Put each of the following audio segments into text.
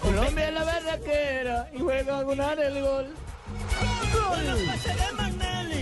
Colombia es la berraquera y juega a ganar el gol.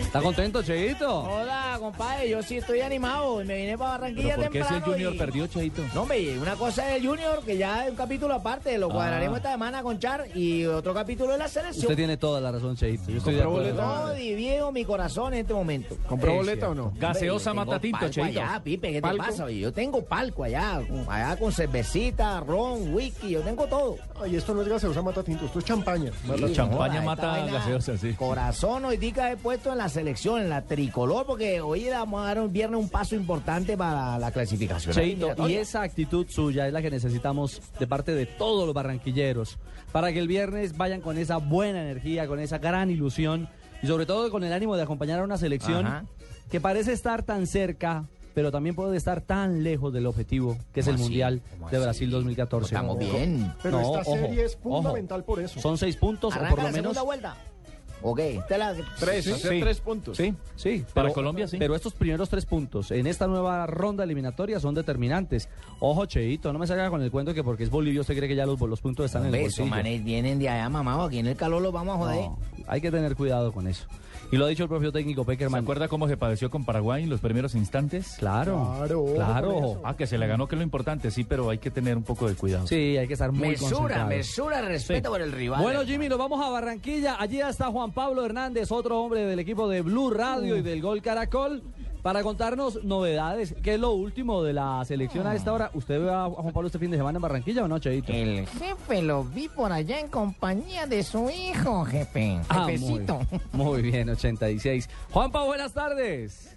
¿Está contento, Cheito? Hola, compadre, yo sí estoy animado y me vine para Barranquilla ¿Por qué si el temprano Junior y- perdió, Cheito? No, hombre, una cosa es el Junior, que ya es un capítulo aparte, lo cuadraremos Ah. esta semana con Char, y otro capítulo de la selección. Usted tiene toda la razón, Cheito. Yo estoy de ¿Compró acuerdo. boleta? No diviejo mi corazón en este momento. ¿Compró Es boleta o no? Gaseosa Hombre, yo mata tengo tinto, palco Cheito. allá, Pipe, ¿qué ¿Palco? te pasa? Yo tengo palco allá, allá con cervecita, ron, whisky, yo tengo todo. Ay, esto no es gaseosa mata tinto, esto es champaña. Mata Sí, champaña joda, esta mata gaseosa, sí. Corazón hoy día he puesto en la selección, en la tricolor, porque hoy le vamos a dar un viernes un paso importante para la clasificación. Cheito, y esa actitud suya es la que necesitamos de parte de todos los barranquilleros para que el viernes vayan con esa buena energía, con esa gran ilusión y sobre todo con el ánimo de acompañar a una selección Ajá. que parece estar tan cerca, pero también puede estar tan lejos del objetivo que es el. Mundial ¿Cómo de así? Brasil 2014. Estamos bien. Pero No, esta ojo, serie es ojo. fundamental por eso. Son seis puntos o por lo la menos segunda vuelta. Ok, esta es la... Tres, Sí, hacer sí. tres puntos. Sí, sí. Para pero- Colombia, sí. Pero estos primeros tres puntos en esta nueva ronda eliminatoria son determinantes. Ojo, Cheito, no me salga con el cuento que porque es Bolivia usted cree que ya los, los puntos están en el bolsillo. manes vienen de allá, mamá, aquí en el calor los vamos a joder. No, hay que tener cuidado con eso. Y lo ha dicho el propio técnico ¿Se Peckerman. acuerda cómo se padeció con Paraguay en los primeros instantes? Claro, Claro, claro. Ah, que se le ganó, que es lo importante, sí, pero hay que tener un poco de cuidado. Sí, hay que estar muy mesura, mesura, respeto Sí. por el rival. Bueno, Jimmy, nos vamos a Barranquilla. Allí está Juan Pablo Hernández, otro hombre del equipo de Blue Radio y del Gol Caracol, para contarnos novedades. ¿Qué es lo último de la selección a esta hora? ¿Usted ve a Juan Pablo este fin de semana en Barranquilla o no, Cheito? El jefe lo vi por allá en compañía de su hijo, jefe. Ah, muy, Jefecito. muy bien, 86. Juanpa, buenas tardes.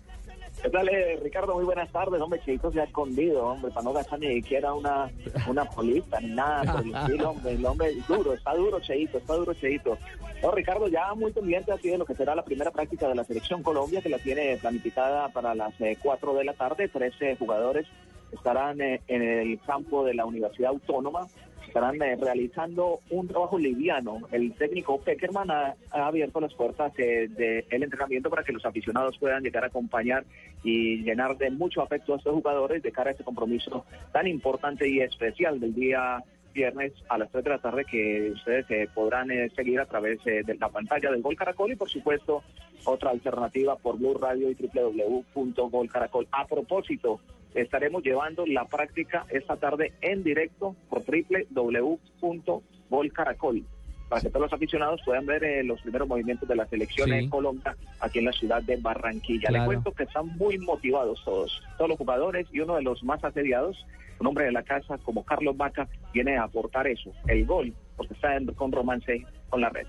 ¿Qué tal, eh, Ricardo? Muy buenas tardes. Hombre, Cheito se ha escondido, hombre, para no gastar ni siquiera una, una polita ni nada por el estilo, hombre. El hombre es duro, está duro, Cheito, está duro, Cheito. No, Ricardo, ya muy pendiente así de lo que será la primera práctica de la Selección Colombia, que la tiene planificada para las 4 de la tarde. 13 jugadores estarán eh, en el campo de la Universidad Autónoma estarán eh, realizando un trabajo liviano. El técnico Peckerman ha, abierto las puertas eh, del entrenamiento para que los aficionados puedan llegar a acompañar y llenar de mucho afecto a estos jugadores de cara a este compromiso tan importante y especial del día viernes a las 3 de la tarde que ustedes eh, podrán eh, seguir a través eh, de la pantalla del Gol Caracol y por supuesto otra alternativa por Blue Radio y www.golcaracol. A propósito, estaremos llevando la práctica esta tarde en directo por www.golcaracol para que todos los aficionados puedan ver eh, los primeros movimientos de la selección Sí. en Colombia aquí en la ciudad de Barranquilla. Claro. Le cuento que están muy motivados todos, todos los jugadores y uno de los más asediados, un hombre de la casa como Carlos Vaca, viene a aportar eso, el gol, porque está en- con romance con la red.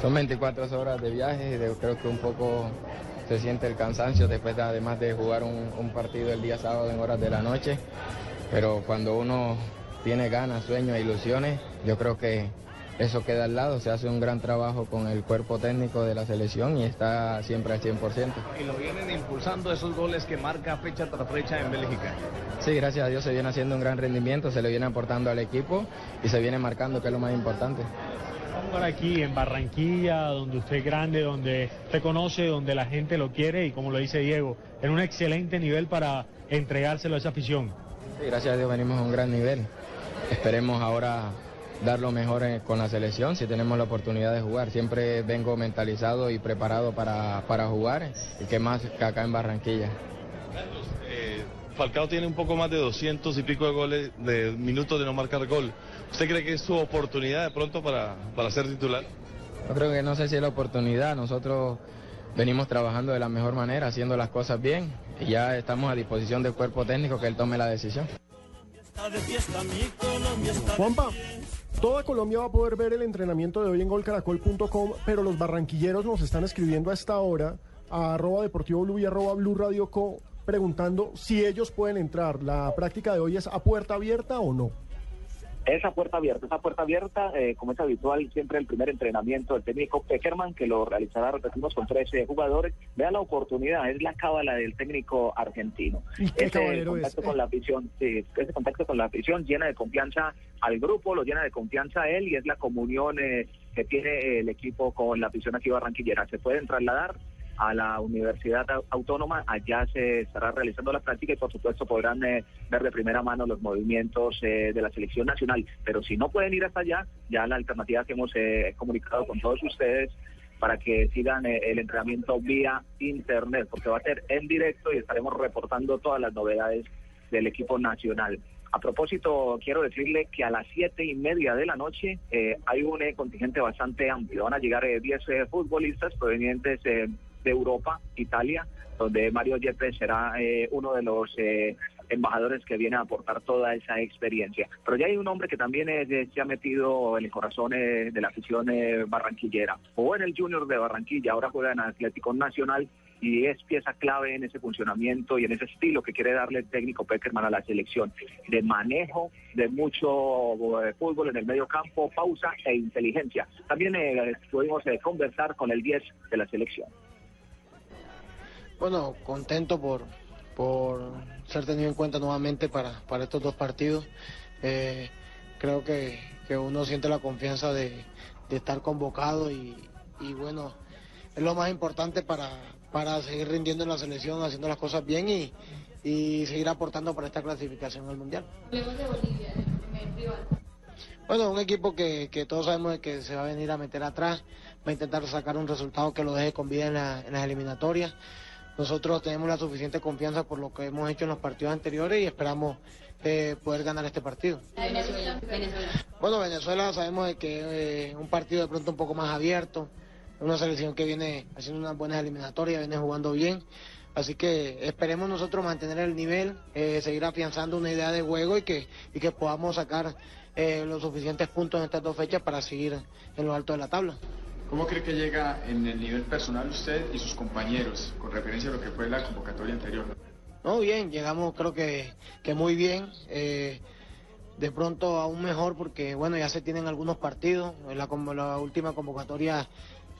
Son 24 horas de viaje y de- creo que un poco se siente el cansancio después de, además de jugar un, un partido el día sábado en horas de la noche. Pero cuando uno tiene ganas, sueños e ilusiones, yo creo que eso queda al lado. Se hace un gran trabajo con el cuerpo técnico de la selección y está siempre al 100%. y lo vienen impulsando esos goles que marca fecha tras fecha en Bélgica. Sí, gracias a Dios se viene haciendo un gran rendimiento, se le viene aportando al equipo y se viene marcando, que es lo más importante. Jugar aquí en Barranquilla, donde usted es grande, donde usted conoce, donde la gente lo quiere y como lo dice Diego, en un excelente nivel para entregárselo a esa afición. Sí, gracias a Dios venimos a un gran nivel. Esperemos ahora dar lo mejor eh, con la selección si tenemos la oportunidad de jugar. Siempre vengo mentalizado y preparado para, para jugar y que más que acá en Barranquilla. Eh, Falcao tiene un poco más de 200 y pico de goles, de minutos de no marcar gol. ¿Usted cree que es su oportunidad de pronto para, para ser titular? Yo creo que no sé si es la oportunidad. Nosotros venimos trabajando de la mejor manera, haciendo las cosas bien y ya estamos a disposición del cuerpo técnico que él tome la decisión. Juanpa, toda Colombia va a poder ver el entrenamiento de hoy en golcaracol.com, pero los barranquilleros nos están escribiendo a esta hora a arroba deportivo blue y arroba blue radio co preguntando si ellos pueden entrar. ¿La práctica de hoy es a puerta abierta o no? Esa puerta abierta, esa puerta abierta, eh, como es habitual, siempre el primer entrenamiento del técnico Peckerman, que lo realizará, repetimos, con 13 jugadores. Vea la oportunidad, es la cábala del técnico argentino. ¿Y qué Ese contacto es? con la afición, sí, ese contacto con la afición llena de confianza al grupo, lo llena de confianza a él y es la comunión eh, que tiene el equipo con la afición aquí barranquillera. Se pueden trasladar a la Universidad Au- Autónoma, allá se estará realizando la práctica y por supuesto podrán eh, ver de primera mano los movimientos eh, de la selección nacional, pero si no pueden ir hasta allá, ya la alternativa que hemos eh, comunicado con todos ustedes para que sigan eh, el entrenamiento vía internet, porque va a ser en directo y estaremos reportando todas las novedades del equipo nacional. A propósito, quiero decirle que a las siete y media de la noche eh, hay un eh, contingente bastante amplio. Van a llegar eh, 10 eh, futbolistas provenientes eh, de Europa, Italia, donde Mario Yepes será eh, uno de los eh, embajadores que viene a aportar toda esa experiencia. Pero ya hay un hombre que también eh, se ha metido en el corazón eh, de la afición eh, barranquillera. Jugó en el Junior de Barranquilla, ahora juega en Atlético Nacional y es pieza clave en ese funcionamiento y en ese estilo que quiere darle el técnico Peckerman a la selección, de manejo de mucho eh, fútbol en el medio campo, pausa e inteligencia. También eh, pudimos eh, conversar con el 10 de la selección. Bueno, contento por, por ser tenido en cuenta nuevamente para, para estos dos partidos. Eh, creo que, que uno siente la confianza de, de estar convocado y, y bueno, es lo más importante para, para seguir rindiendo en la selección, haciendo las cosas bien y, y seguir aportando para esta clasificación al Mundial. Bueno, un equipo que, que todos sabemos que se va a venir a meter atrás, va a intentar sacar un resultado que lo deje con vida en, la- en las eliminatorias. Nosotros tenemos la suficiente confianza por lo que hemos hecho en los partidos anteriores y esperamos eh, poder ganar este partido. Bueno, Venezuela sabemos de que es un partido de pronto un poco más abierto, una selección que viene haciendo unas buenas eliminatorias, viene jugando bien. Así que esperemos nosotros mantener el nivel, eh, seguir afianzando una idea de juego y que, y que podamos sacar eh, los suficientes puntos en estas dos fechas para seguir en lo alto de la tabla. ¿Cómo cree que llega en el nivel personal usted y sus compañeros con referencia a lo que fue la convocatoria anterior? No, bien, llegamos creo que, que muy bien. eh, de pronto aún mejor porque, bueno, ya se tienen algunos partidos. La, la última convocatoria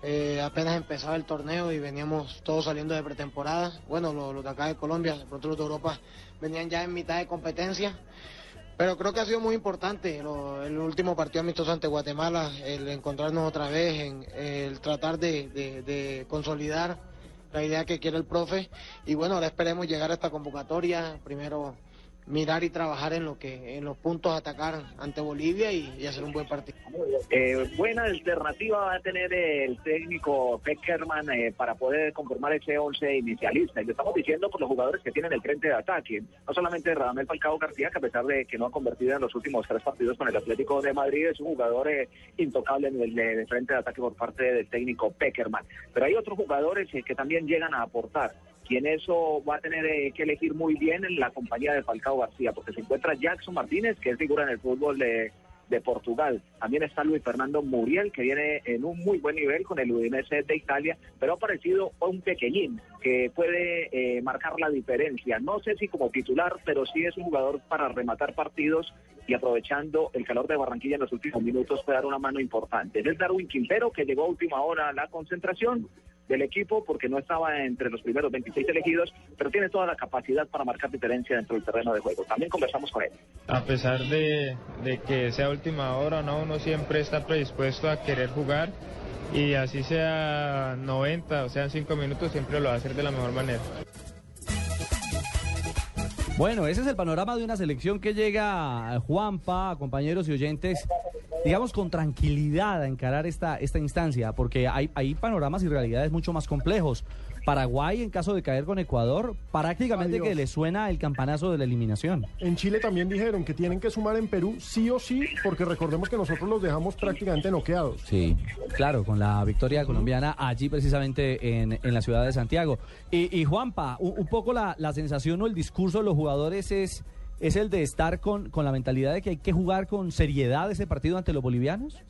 eh, apenas empezaba el torneo y veníamos todos saliendo de pretemporada. Bueno, los de acá de Colombia, de pronto los de Europa venían ya en mitad de competencia. Pero creo que ha sido muy importante lo- el último partido amistoso ante Guatemala, el encontrarnos otra vez, en, el tratar de, de- de consolidar la idea que quiere el profe. Y bueno, ahora esperemos llegar a esta convocatoria, primero mirar y trabajar en lo que en los puntos atacar ante Bolivia y, hacer un buen partido. Eh, buena alternativa va a tener el técnico Peckerman eh, para poder conformar ese 11 inicialista. Y lo estamos diciendo por los jugadores que tienen el frente de ataque. No solamente Radamel Falcao García, que a pesar de que no ha convertido en los últimos tres partidos con el Atlético de Madrid, es un jugador eh, intocable en el de frente de ataque por parte del técnico Peckerman. Pero hay otros jugadores eh, que también llegan a aportar. Y en eso va a tener eh, que elegir muy bien en la compañía de Falcao García, porque se encuentra Jackson Martínez, que es figura en el fútbol de, de Portugal. También está Luis Fernando Muriel, que viene en un muy buen nivel con el Udinese de Italia, pero ha aparecido un pequeñín que puede eh, marcar la diferencia. No sé si como titular, pero sí es un jugador para rematar partidos y aprovechando el calor de Barranquilla en los últimos minutos puede dar una mano importante. Es Darwin Quintero, que llegó a última hora a la concentración del equipo porque no estaba entre los primeros 26 elegidos, pero tiene toda la capacidad para marcar diferencia dentro del terreno de juego. También conversamos con él. A pesar de, de que sea última hora, ¿no? uno siempre está predispuesto a querer jugar y así sea 90 o sean 5 minutos, siempre lo va a hacer de la mejor manera. Bueno, ese es el panorama de una selección que llega, Juanpa, compañeros y oyentes, digamos, con tranquilidad a encarar esta, esta instancia, porque hay, hay panoramas y realidades mucho más complejos. Paraguay, en caso de caer con Ecuador, prácticamente Adiós. que le suena el campanazo de la eliminación. En Chile también dijeron que tienen que sumar en Perú sí o sí, porque recordemos que nosotros los dejamos prácticamente noqueados. Sí, claro, con la victoria colombiana allí precisamente en, en la ciudad de Santiago. Y, y Juanpa, un, un poco la, la sensación o el discurso de los jugadores es, es el de estar con, con la mentalidad de que hay que jugar con seriedad ese partido ante los bolivianos.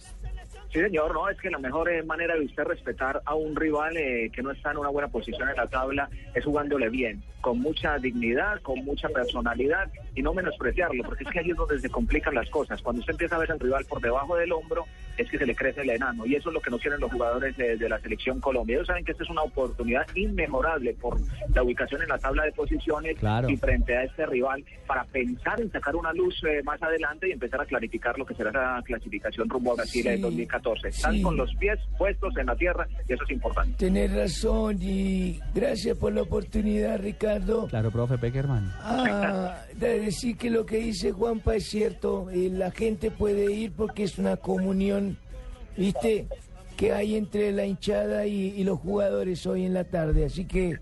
Sí, señor, no, es que la mejor eh, manera de usted respetar a un rival eh, que no está en una buena posición en la tabla es jugándole bien, con mucha dignidad, con mucha personalidad y no menospreciarlo, porque es que ahí es donde se complican las cosas. Cuando usted empieza a ver al rival por debajo del hombro, es que se le crece el enano y eso es lo que no quieren los jugadores de, la selección Colombia. Ellos saben que esta es una oportunidad inmejorable por la ubicación en la tabla de posiciones claro. y frente a este rival para pensar en sacar una luz eh, más adelante y empezar a clarificar lo que será la clasificación rumbo a Brasil sí. en 2014. Están con los pies puestos en la tierra y eso es importante. Tienes razón y gracias por la oportunidad, Ricardo. Claro, profe Peckerman. Ah, decir que lo que dice Juanpa es cierto. Eh, la gente puede ir porque es una comunión, ¿viste? que hay entre la hinchada y, los jugadores hoy en la tarde. Así que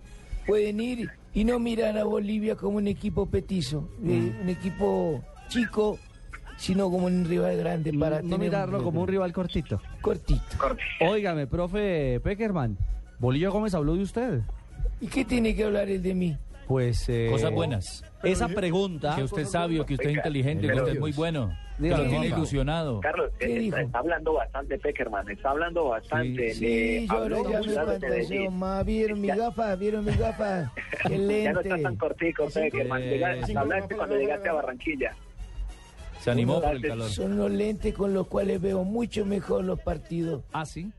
pueden ir y no mirar a Bolivia como un equipo petizo, eh, mm. un equipo chico sino como un rival grande para No tener mirarlo como un rival cortito. cortito. Óigame, profe Peckerman, Bolillo Gómez habló de usted. ¿Y qué tiene que hablar él de mí? Pues eh, Cosas buenas. Esa pregunta. Que usted es sabio, que usted es inteligente, que usted es muy bueno. Que lo tiene ilusionado. Carlos, ¿Qué eh, dijo? está, está hablando bastante Peckerman, está hablando bastante. Sí, eh, yo ahora ya me de fantaseo más. ¿Vieron mis gafas? ¿Vieron mis gafas? Qué Ya no lente. está tan cortico, Peckerman. Llega- Sí. Hablaste cuando llegaste a Barranquilla. Se animó por el calor. Son los lentes con los cuales veo mucho mejor los partidos. Ah, sí.